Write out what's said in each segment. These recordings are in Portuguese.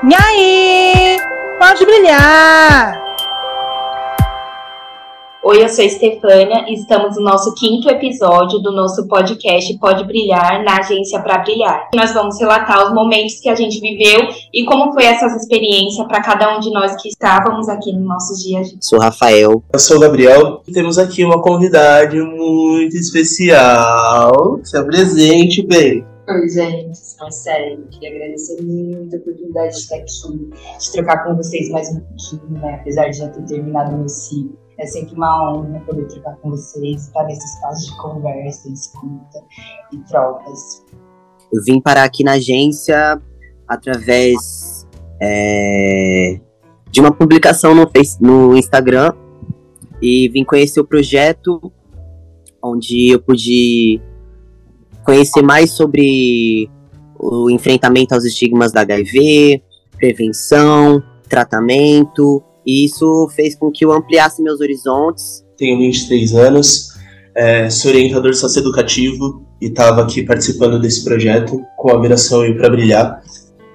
E aí? Pode brilhar! Oi, eu sou a Stefânia e estamos no nosso quinto episódio do nosso podcast Pode Brilhar na Agência para Brilhar. Nós vamos relatar os momentos que a gente viveu e como foi essas experiências para cada um de nós que estávamos aqui nos nossos dias. Sou Rafael. Eu sou o Gabriel e temos aqui uma convidada muito especial. Se apresente, bem. Oi, gente, é sério, queria agradecer muito a oportunidade de estar aqui, de trocar com vocês mais um pouquinho, né? Apesar de já ter terminado meu ciclo. É sempre uma honra poder trocar com vocês, estar nesse espaço de conversa, escuta e trocas. Eu vim parar aqui na agência através é, de uma publicação no, face, no Instagram e vim conhecer o projeto, onde eu pude conhecer mais sobre o enfrentamento aos estigmas da HIV, prevenção, tratamento, e isso fez com que eu ampliasse meus horizontes. Tenho 23 anos, é, sou orientador socioeducativo e estava aqui participando desse projeto com a Viração e para Brilhar.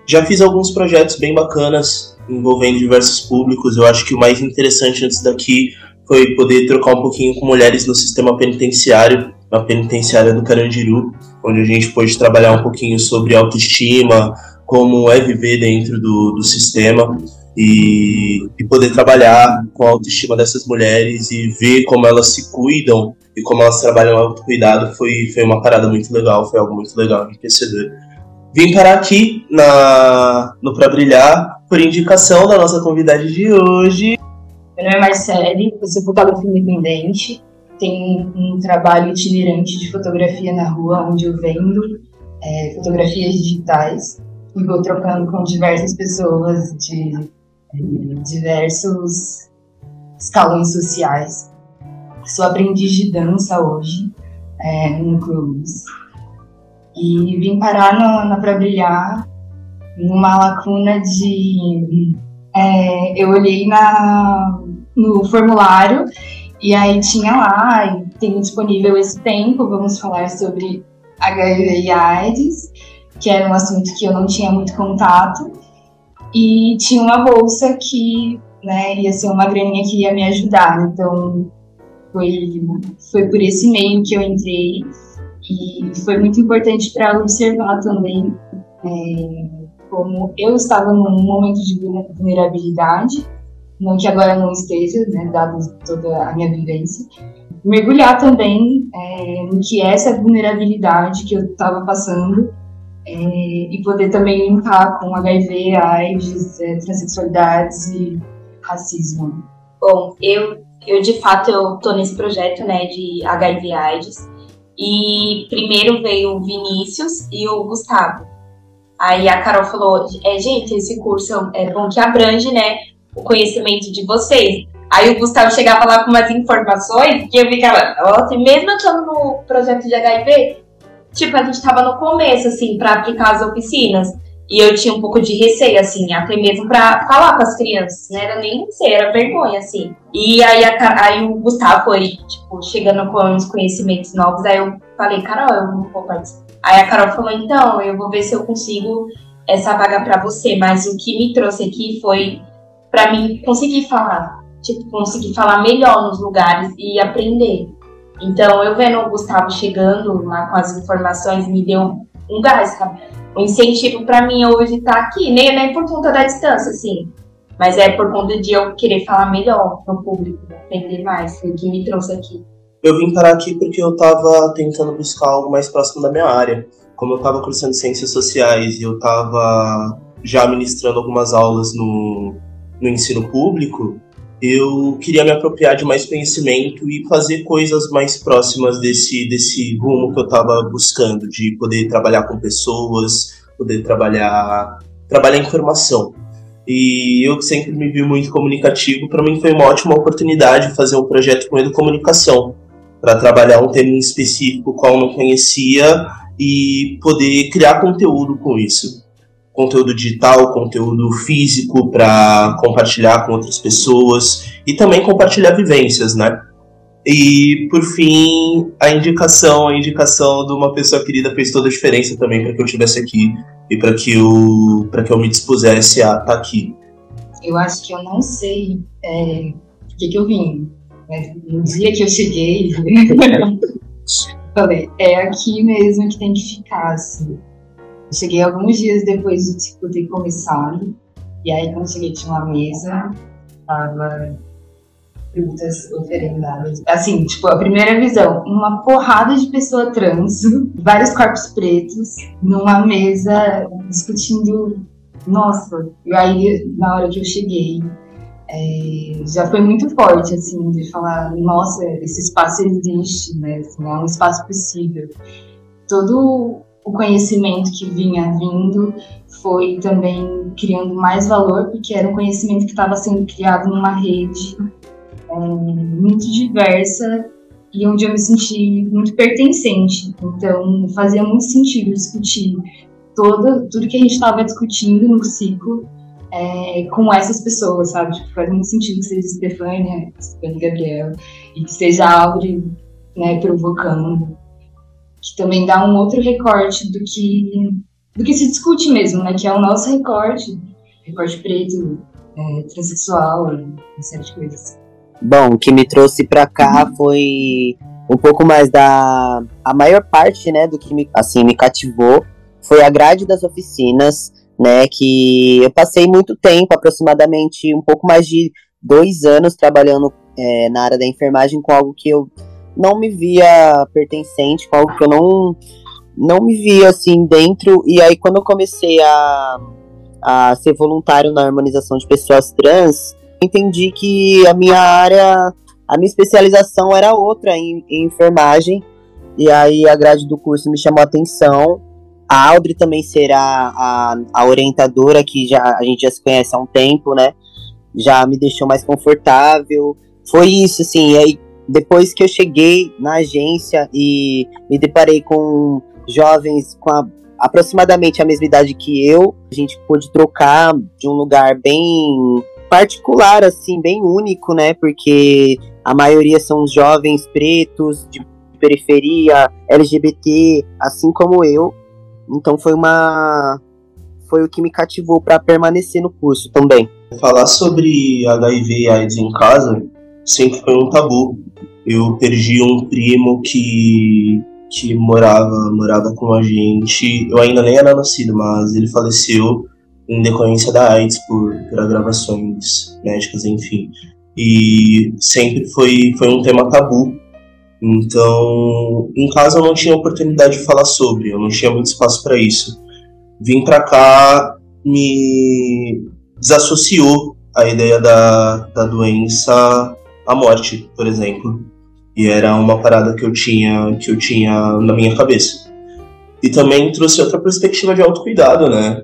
Já fiz alguns projetos bem bacanas envolvendo diversos públicos. Eu acho que o mais interessante antes daqui foi poder trocar um pouquinho com mulheres no sistema penitenciário, na penitenciária do Carandiru, onde a gente pôde trabalhar um pouquinho sobre autoestima, como é viver dentro do, do sistema e, e, poder trabalhar com a autoestima dessas mulheres e ver como elas se cuidam e como elas trabalham autocuidado foi, foi uma parada muito legal, foi algo muito legal, enriquecedor. Vim parar aqui na, no Pra Brilhar por indicação da nossa convidada de hoje. Meu nome é Marcele, eu sou fotógrafa independente, tenho um, um trabalho itinerante de fotografia na rua, onde eu vendo é, fotografias digitais e vou trocando com diversas pessoas de diversos escalões sociais. Sou aprendiz de dança hoje, é, no Cruz. E vim parar no, na Pra Brilhar numa lacuna de. É, eu olhei na, no formulário e aí tinha lá, tem disponível esse tempo, vamos falar sobre HIV e AIDS, que era um assunto que eu não tinha muito contato. E tinha uma bolsa que né, ia ser uma graninha que ia me ajudar. Então foi, foi por esse meio que eu entrei. E foi muito importante para observar também é, como eu estava num momento de vulnerabilidade, não que agora não esteja, né, dado toda a minha vivência, mergulhar também é, no que é essa vulnerabilidade que eu estava passando é, e poder também limpar com HIV, AIDS, é, transexualidades e racismo. Bom, eu, eu de fato eu nesse projeto, né, de HIV AIDS. E primeiro veio o Vinícius e o Gustavo. Aí a Carol falou: é, gente, esse curso é bom que abrange, né, o conhecimento de vocês. Aí o Gustavo chegava lá com umas informações que eu ficava, nossa, mesmo eu estando no projeto de HIV, tipo, a gente tava no começo, assim, para aplicar as oficinas. E eu tinha um pouco de receio, assim, até mesmo para falar com as crianças, né? Era nem receio, era vergonha, assim. E aí, a, aí o Gustavo foi, tipo, chegando com uns conhecimentos novos. Aí eu falei, Carol, eu não vou participar. Aí a Carol falou, então, eu vou ver se eu consigo essa vaga para você. Mas o que me trouxe aqui foi para mim conseguir falar. Tipo, conseguir falar melhor nos lugares e aprender. Então, eu vendo o Gustavo chegando lá com as informações, me deu um gás, sabe? Um incentivo para mim hoje estar tá aqui, nem, nem por conta da distância, assim, mas é por conta de eu querer falar melhor no público, aprender mais, foi o que me trouxe aqui. Eu vim parar aqui porque eu estava tentando buscar algo mais próximo da minha área. Como eu estava cursando ciências sociais e eu estava já ministrando algumas aulas no, no ensino público, eu queria me apropriar de mais conhecimento e fazer coisas mais próximas desse, desse rumo que eu estava buscando, de poder trabalhar com pessoas, poder trabalhar, trabalhar informação. E eu sempre me vi muito comunicativo, para mim foi uma ótima oportunidade fazer um projeto com educomunicação, para trabalhar um tema específico qual eu não conhecia e poder criar conteúdo com isso conteúdo digital, conteúdo físico para compartilhar com outras pessoas e também compartilhar vivências, né? E por fim, a indicação, a indicação de uma pessoa querida fez toda a diferença também para que eu estivesse aqui. e para que eu para que eu me dispusesse a estar tá aqui. Eu acho que eu não sei é, por que, que eu vim. Mas no dia que eu cheguei, falei, é aqui mesmo que tem que ficar. Assim. Eu cheguei alguns dias depois de tipo, ter começado. E aí quando cheguei tinha uma mesa, tava frutas oferendadas. Assim, tipo, a primeira visão, uma porrada de pessoa trans, vários corpos pretos, numa mesa discutindo. Nossa, e aí na hora que eu cheguei, é, já foi muito forte, assim, de falar, nossa, esse espaço existe, né? Assim, é um espaço possível. Todo o conhecimento que vinha vindo foi também criando mais valor, porque era um conhecimento que estava sendo criado numa rede é, muito diversa e onde eu me senti muito pertencente. Então, fazia muito sentido discutir toda, tudo que a gente estava discutindo no ciclo é, com essas pessoas, sabe? Tipo, faz muito sentido que seja Stefania, Stefania Gabriel, e que seja Audrey, né, provocando, que também dá um outro recorte do que, do que se discute mesmo, né? Que é o nosso recorte, recorte preto, é, transexual, uma série de coisas. Bom, o que me trouxe para cá foi um pouco mais da a maior parte, né, do que me, assim me cativou foi a grade das oficinas, né, que eu passei muito tempo, aproximadamente um pouco mais de dois anos trabalhando é, na área da enfermagem com algo que eu não me via pertencente, algo que eu não não me via assim dentro. E aí quando eu comecei a, a ser voluntário na harmonização de pessoas trans, entendi que a minha área, a minha especialização era outra em, em enfermagem. E aí a grade do curso me chamou a atenção. A Audrey também será a, a orientadora, que já, a gente já se conhece há um tempo, né? Já me deixou mais confortável. Foi isso, assim. E aí, depois que eu cheguei na agência e me deparei com jovens com a, aproximadamente a mesma idade que eu, a gente pôde trocar de um lugar bem particular, assim, bem único, né? Porque a maioria são jovens pretos, de periferia, LGBT, assim como eu. Então foi uma. Foi o que me cativou para permanecer no curso também. Falar sobre HIV e AIDS em casa sempre foi um tabu. Eu perdi um primo que que morava morava com a gente. Eu ainda nem era nascido, mas ele faleceu em decorrência da AIDS por, por agravações médicas, enfim. E sempre foi, foi um tema tabu. Então, em casa eu não tinha oportunidade de falar sobre, eu não tinha muito espaço para isso. Vim para cá, me desassociou a ideia da, da doença à morte, por exemplo. E era uma parada que eu tinha que eu tinha na minha cabeça. E também trouxe outra perspectiva de autocuidado, né?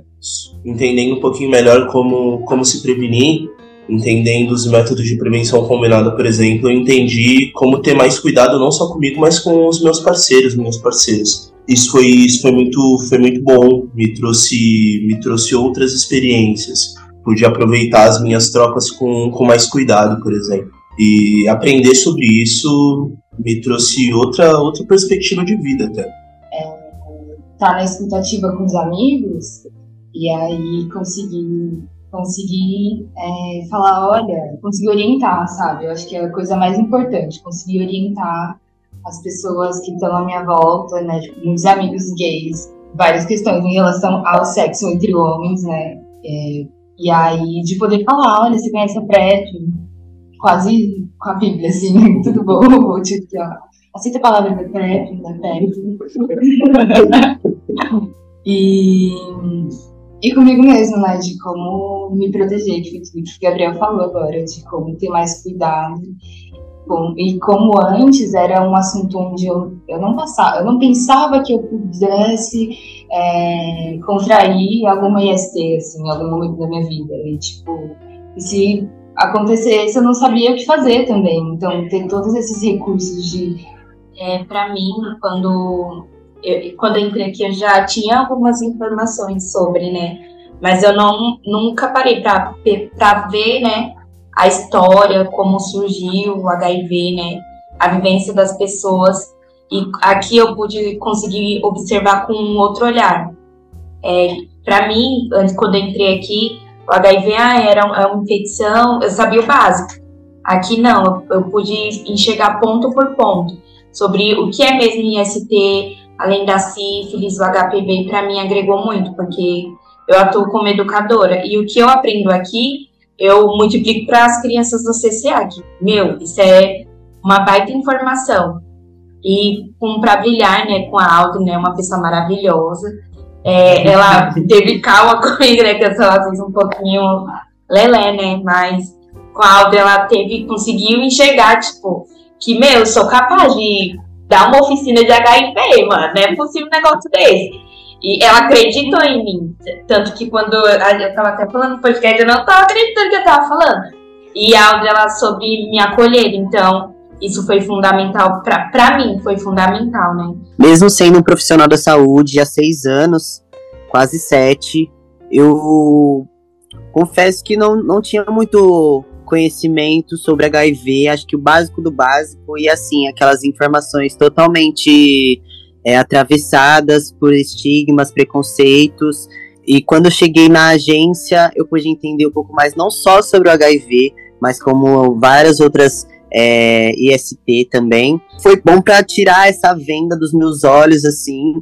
entendendo um pouquinho melhor como, como se prevenir, entendendo os métodos de prevenção combinada, por exemplo, eu entendi como ter mais cuidado não só comigo, mas com os meus parceiros, minhas parceiras. Isso foi, isso foi muito, foi muito bom, me trouxe, me trouxe outras experiências. Pude aproveitar as minhas trocas com, com mais cuidado, por exemplo. E aprender sobre isso me trouxe outra, outra perspectiva de vida até. É, tá na escutativa com os amigos, e aí consegui, consegui é, falar, olha, consegui orientar, sabe? Eu acho que é a coisa mais importante, conseguir orientar as pessoas que estão à minha volta, né? Tipo, amigos gays, várias questões em relação ao sexo entre homens, né? É, e aí de poder falar, olha, você conhece a PrEP? Quase com a Bíblia, assim, tudo bom? Tipo, ó, aceita a palavra da PrEP, da PrEP. e e comigo mesmo, né? De como me proteger, que o que Gabriel falou agora, de como ter mais cuidado. e como antes era um assunto onde eu, eu não passava, eu não pensava que eu pudesse é, contrair alguma IST, assim, em algum momento da minha vida. E, tipo, se acontecesse, eu não sabia o que fazer também. Então, ter todos esses recursos de. É, para mim, quando eu, quando eu entrei aqui, eu já tinha algumas informações sobre, né? Mas eu não, nunca parei para ver, né? A história, como surgiu o HIV, né? A vivência das pessoas. E aqui eu pude conseguir observar com um outro olhar. É, Para mim, quando eu entrei aqui, o HIV ah, era é uma infecção, eu sabia o básico. Aqui não, eu, pude enxergar ponto por ponto sobre o que é mesmo IST, além da sífilis, o HPV, para mim agregou muito, porque eu atuo como educadora e o que eu aprendo aqui, eu multiplico para as crianças do CCA. Que, meu, isso é uma baita informação. E com para brilhar, né, com a Audrey, né, uma pessoa maravilhosa. É, ela teve calma comigo, né, eu sou às vezes um pouquinho lelé, né, mas com a Audrey ela teve, conseguiu enxergar, tipo, que, meu, eu sou capaz de dar uma oficina de HIV, mano, não é possível um negócio desse. E ela acreditou em mim. Tanto que quando eu tava até falando no podcast, eu não tava acreditando que eu tava falando. E a Audrey, ela soube me acolher. Então, isso foi fundamental pra mim, foi fundamental, né? Mesmo sendo um profissional da saúde há seis anos, quase sete, eu confesso que não, não tinha muito conhecimento sobre HIV, acho que o básico do básico, e assim, aquelas informações totalmente é, atravessadas por estigmas, preconceitos. E quando eu cheguei na agência, eu pude entender um pouco mais, não só sobre o HIV, mas como várias outras é, IST também. Foi bom para tirar essa venda dos meus olhos, assim,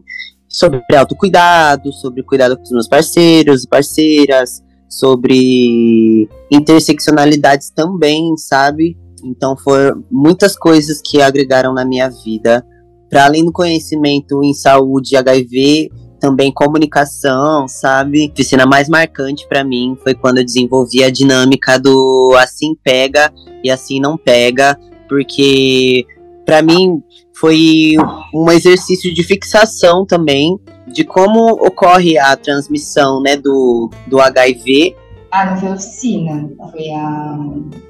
sobre autocuidado, sobre cuidado com os meus parceiros e parceiras, sobre interseccionalidades também, sabe? Então foram muitas coisas que agregaram na minha vida para além do conhecimento em saúde HIV, também comunicação, sabe? A oficina mais marcante para mim foi quando eu desenvolvi a dinâmica do assim pega e assim não pega, porque para mim foi um exercício de fixação também de como ocorre a transmissão, né, do, do HIV. Ah, não foi a oficina, foi a,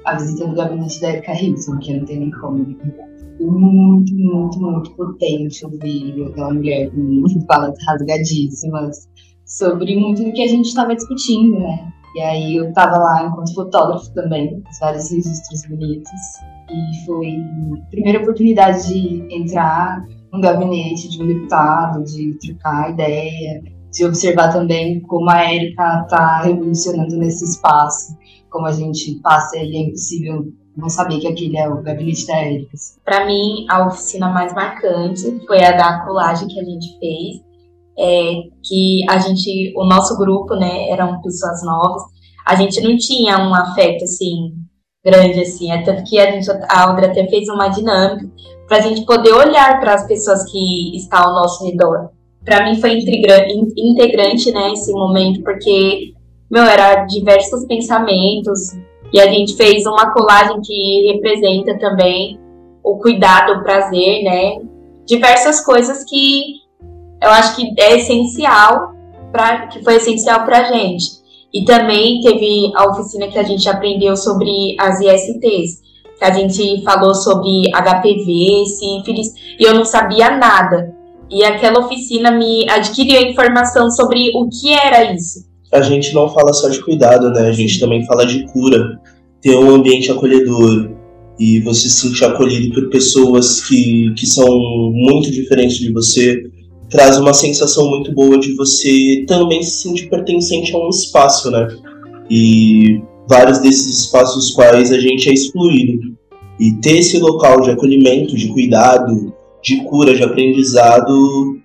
a visita do gabinete da Erika Hilson, que não tenho nem como muito, muito, muito potente ouvir aquela mulher com falas rasgadíssimas sobre muito do que a gente estava discutindo, né? E aí eu estava lá enquanto fotógrafo também, vários registros bonitos. E foi a primeira oportunidade de entrar no gabinete de um deputado, de trocar ideia, de observar também como a Érica está revolucionando nesse espaço, como a gente passa e é impossível não sabia que aquele é o gabinete da Érica. Para mim, a oficina mais marcante foi a da colagem que a gente fez, é, que a gente, o nosso grupo, né, eram pessoas novas, a gente não tinha um afeto assim grande assim, é tanto que a gente, a até fez uma dinâmica para a gente poder olhar para as pessoas que estão ao nosso redor. Para mim foi integrante, né, esse momento, porque meu era diversos pensamentos, e a gente fez uma colagem que representa também o cuidado, o prazer, né? Diversas coisas que eu acho que é essencial que foi essencial para a gente. E também teve a oficina que a gente aprendeu sobre as ISTs, que a gente falou sobre HPV, sífilis, e eu não sabia nada. E aquela oficina me adquiriu informação sobre o que era isso a gente não fala só de cuidado, né? A gente também fala de cura. Ter um ambiente acolhedor e você se sentir acolhido por pessoas que, que são muito diferentes de você traz uma sensação muito boa de você também se sentir pertencente a um espaço, né? E vários desses espaços quais a gente é excluído. E ter esse local de acolhimento, de cuidado, de cura, de aprendizado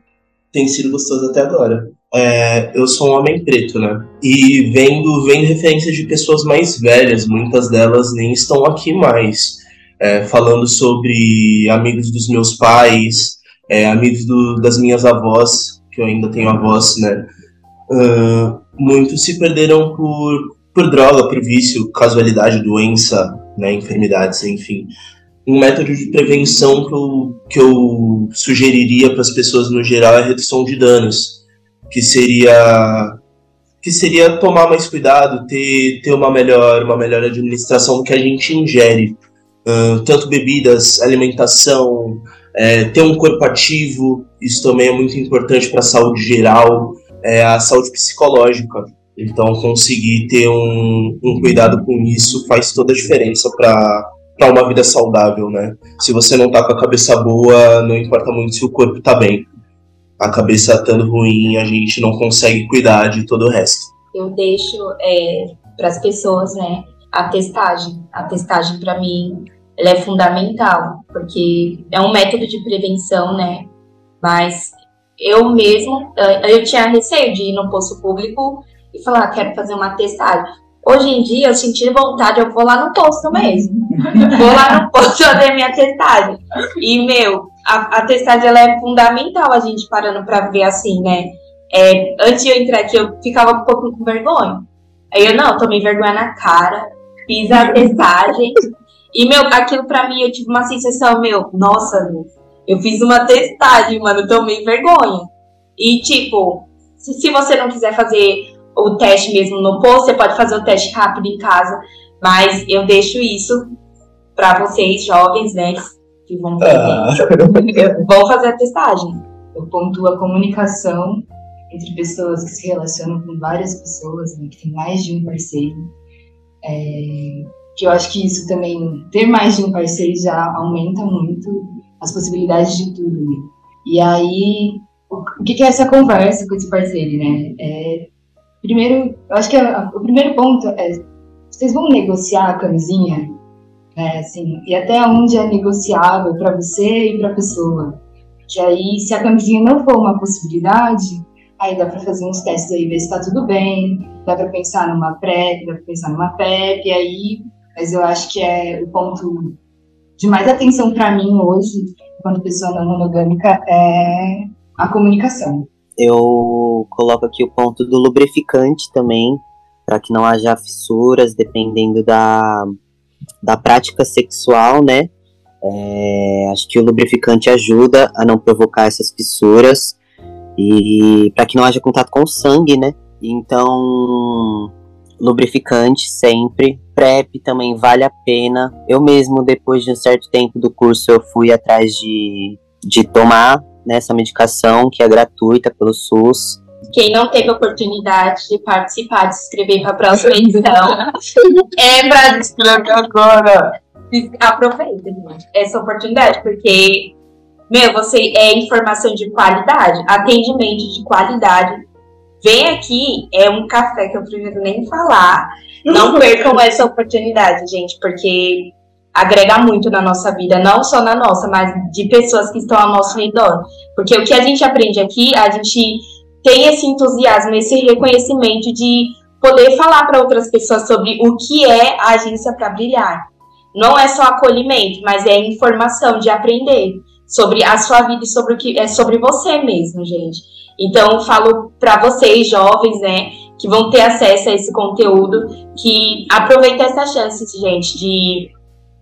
tem sido gostoso até agora é, eu sou um homem preto, né? E vendo, vendo referências de pessoas mais velhas, muitas delas nem estão aqui mais, é, falando sobre amigos dos meus pais, é, amigos do, das minhas avós, que eu ainda tenho avós, né? Uh, muitos se perderam por, por droga, por vício, casualidade, doença, né, enfermidades, enfim. Um método de prevenção que eu, que eu sugeriria para as pessoas no geral é a redução de danos que seria que seria tomar mais cuidado, ter, ter uma melhor uma melhor administração do que a gente ingere, uh, tanto bebidas, alimentação, é, ter um corpo ativo, isso também é muito importante para a saúde geral, é, a saúde psicológica. Então, conseguir ter um, um cuidado com isso faz toda a diferença para uma vida saudável, né? Se você não tá com a cabeça boa, não importa muito se o corpo tá bem a cabeça estando ruim, a gente não consegue cuidar de todo o resto. Eu deixo é, para as pessoas, né, a testagem. A testagem, para mim, ela é fundamental, porque é um método de prevenção, né? Mas eu mesmo, eu tinha receio de ir no posto público e falar, ah, quero fazer uma testagem. Hoje em dia, eu senti vontade, eu vou lá no posto mesmo. vou lá no posto fazer minha testagem. E, meu, a, a testagem ela é fundamental a gente parando para ver assim, né? É, antes de eu entrar aqui, eu ficava um pouco com vergonha. Aí eu, não, tomei vergonha na cara, fiz a testagem. e, meu, aquilo pra mim, eu tive uma sensação, meu, nossa, eu fiz uma testagem, mano, tomei vergonha. E, tipo, se, se você não quiser fazer o teste mesmo no posto, você pode fazer o teste rápido em casa, mas eu deixo isso para vocês, jovens, né, que vão fazer, ah. vão fazer a testagem. Eu pontuo a comunicação entre pessoas que se relacionam com várias pessoas, né, que tem mais de um parceiro. É, que eu acho que isso também, ter mais de um parceiro já aumenta muito as possibilidades de tudo. Né? E aí, o, que, que é essa conversa com esse parceiro, né? É, Primeiro, eu acho que a, o primeiro ponto é, vocês vão negociar a camisinha, né, assim, e até onde é negociável para você e para a pessoa. Que aí, se a camisinha não for uma possibilidade, aí dá para fazer uns testes aí, ver se está tudo bem, dá para pensar numa PrEP, dá para pensar numa PEP, aí, mas eu acho que é o ponto de mais atenção para mim hoje, quando pessoa não monogâmica, é a comunicação. Eu coloco aqui o ponto do lubrificante também, para que não haja fissuras, dependendo da, da prática sexual, né? É, acho que o lubrificante ajuda a não provocar essas fissuras e para que não haja contato com o sangue, né? Então, lubrificante sempre. PrEP também vale a pena. Eu mesmo, depois de um certo tempo do curso, eu fui atrás de, de tomar nessa medicação que é gratuita pelo SUS. Quem não teve oportunidade de participar, de se inscrever para a próxima edição, é para escrever agora. Aproveita, gente, essa oportunidade, porque, meu, você é informação de qualidade, atendimento de qualidade. Vem aqui, é um café que eu prefiro nem falar. Não percam essa oportunidade, gente, porque agrega muito na nossa vida, não só na nossa, mas de pessoas que estão ao nosso redor. Porque o que a gente aprende aqui, a gente tem esse entusiasmo, esse reconhecimento de poder falar para outras pessoas sobre o que é a agência para brilhar. Não é só acolhimento, mas é informação de aprender sobre a sua vida e sobre o que é sobre você mesmo, gente. Então, falo para vocês jovens, né, que vão ter acesso a esse conteúdo, que aproveita essa chance, gente, de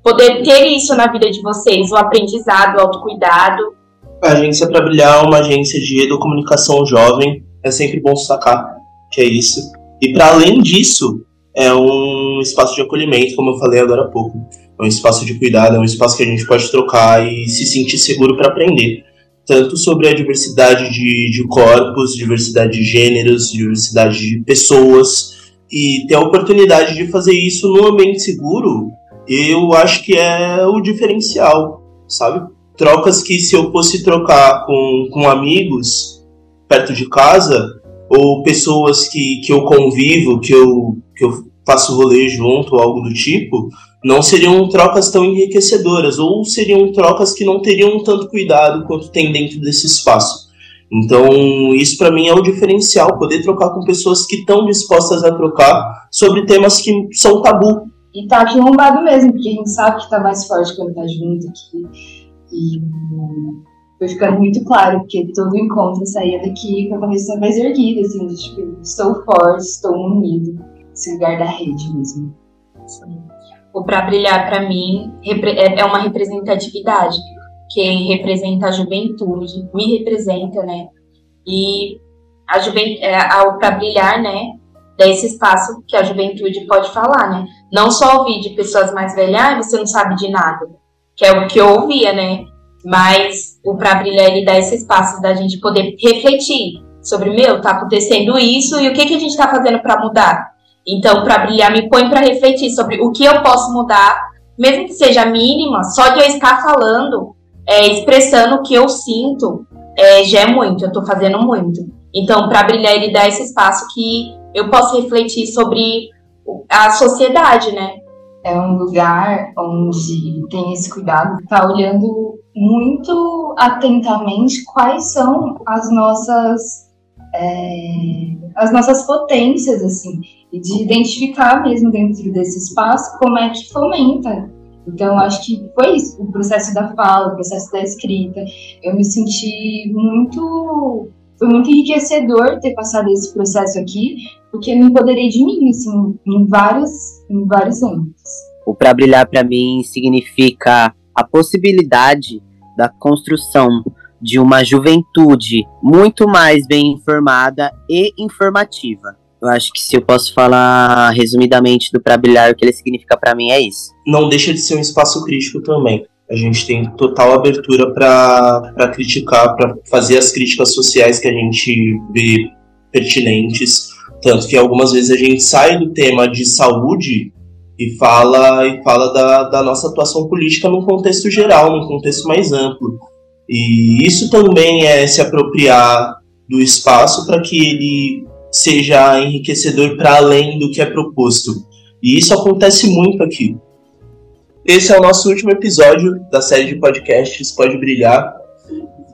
poder ter isso na vida de vocês, o aprendizado, o autocuidado. A agência para brilhar é uma agência de educomunicação jovem, é sempre bom destacar que é isso. E para além disso, é um espaço de acolhimento, como eu falei agora há pouco. É um espaço de cuidado, é um espaço que a gente pode trocar e se sentir seguro para aprender. Tanto sobre a diversidade de, de corpos, diversidade de gêneros, diversidade de pessoas, e ter a oportunidade de fazer isso num ambiente seguro eu acho que é o diferencial, sabe? Trocas que se eu fosse trocar com, com amigos perto de casa, ou pessoas que, que eu convivo, que eu, que eu faço rolê junto, ou algo do tipo, não seriam trocas tão enriquecedoras, ou seriam trocas que não teriam tanto cuidado quanto tem dentro desse espaço. Então, isso para mim é o diferencial, poder trocar com pessoas que estão dispostas a trocar sobre temas que são tabu e tá aqui lombado mesmo, porque a gente sabe que tá mais forte quando tá junto aqui. E foi ficando muito claro, porque todo encontro saía daqui com a cabeça mais erguida, assim, de, tipo, estou forte, estou unido. Esse lugar da rede mesmo. Sim. O Pra Brilhar, para mim, é, é uma representatividade. Quem representa a juventude, me representa, né? E a juventude, é, o Pra Brilhar, né? Desse espaço que a juventude pode falar, né? Não só ouvir de pessoas mais velhas, ah, você não sabe de nada, que é o que eu ouvia, né? Mas o Pra Brilhar, ele dá esse espaço da gente poder refletir sobre, meu, tá acontecendo isso e o que, que a gente tá fazendo para mudar? Então, Pra Brilhar me põe para refletir sobre o que eu posso mudar, mesmo que seja mínima, só de eu estar falando, é, expressando o que eu sinto, é, já é muito, eu tô fazendo muito. Então, para brilhar, ele dá esse espaço que eu posso refletir sobre a sociedade, né? É um lugar onde tem esse cuidado, tá olhando muito atentamente quais são as nossas é, as nossas potências, assim, e de identificar mesmo dentro desse espaço como é que fomenta. Então, acho que foi isso, o processo da fala, o processo da escrita. Eu me senti muito. Foi muito enriquecedor ter passado esse processo aqui, porque eu me empoderei de mim, assim, em vários, em vários âmbitos. O Pra Brilhar, para mim, significa a possibilidade da construção de uma juventude muito mais bem informada e informativa. Eu acho que se eu posso falar resumidamente do Pra Brilhar, o que ele significa para mim é isso. Não deixa de ser um espaço crítico também. A gente tem total abertura para criticar, para fazer as críticas sociais que a gente vê pertinentes. Tanto que algumas vezes a gente sai do tema de saúde e fala e fala da, da nossa atuação política num contexto geral, num contexto mais amplo. E isso também é se apropriar do espaço para que ele seja enriquecedor para além do que é proposto. E isso acontece muito aqui. Esse é o nosso último episódio da série de podcasts Pode Brilhar.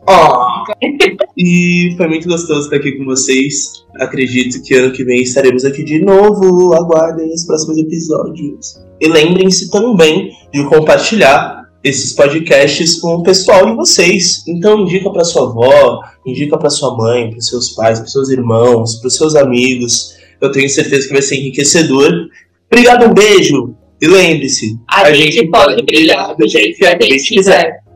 Oh. E foi muito gostoso estar aqui com vocês. Acredito que ano que vem estaremos aqui de novo. Aguardem os próximos episódios. E lembrem-se também de compartilhar esses podcasts com o pessoal de vocês. Então indica para sua avó, indica para sua mãe, para seus pais, para seus irmãos, para seus amigos. Eu tenho certeza que vai ser enriquecedor. Obrigado, um beijo. E lembre-se, a, a gente, gente pode brilhar do jeito que a gente quiser.